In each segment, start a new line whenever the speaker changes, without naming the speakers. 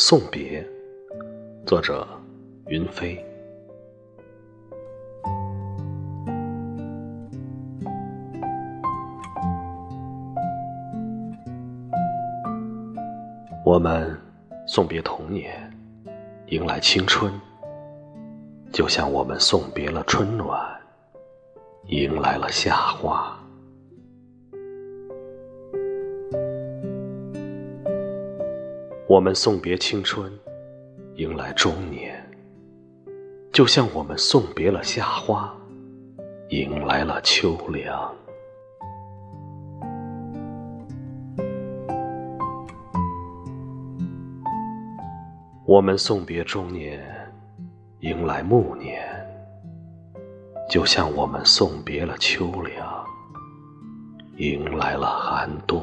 送别，作者云飞。我们送别童年，迎来青春，就像我们送别了春暖，迎来了夏花。我们送别青春，迎来中年，就像我们送别了夏花，迎来了秋凉。我们送别中年，迎来暮年，就像我们送别了秋凉，迎来了寒冬。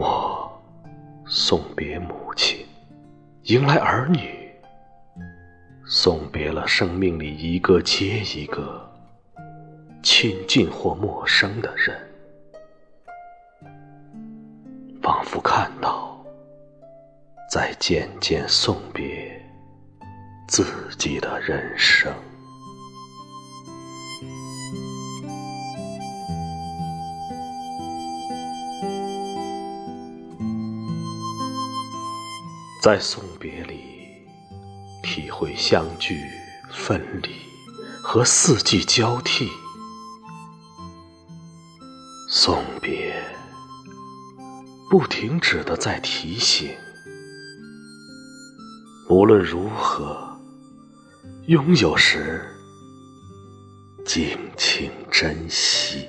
我送别母亲，迎来儿女，送别了生命里一个接一个亲近或陌生的人，仿佛看到，在渐渐送别自己的人生。在送别里，体会相聚、分离和四季交替。送别，不停止的在提醒：无论如何，拥有时，尽情珍惜。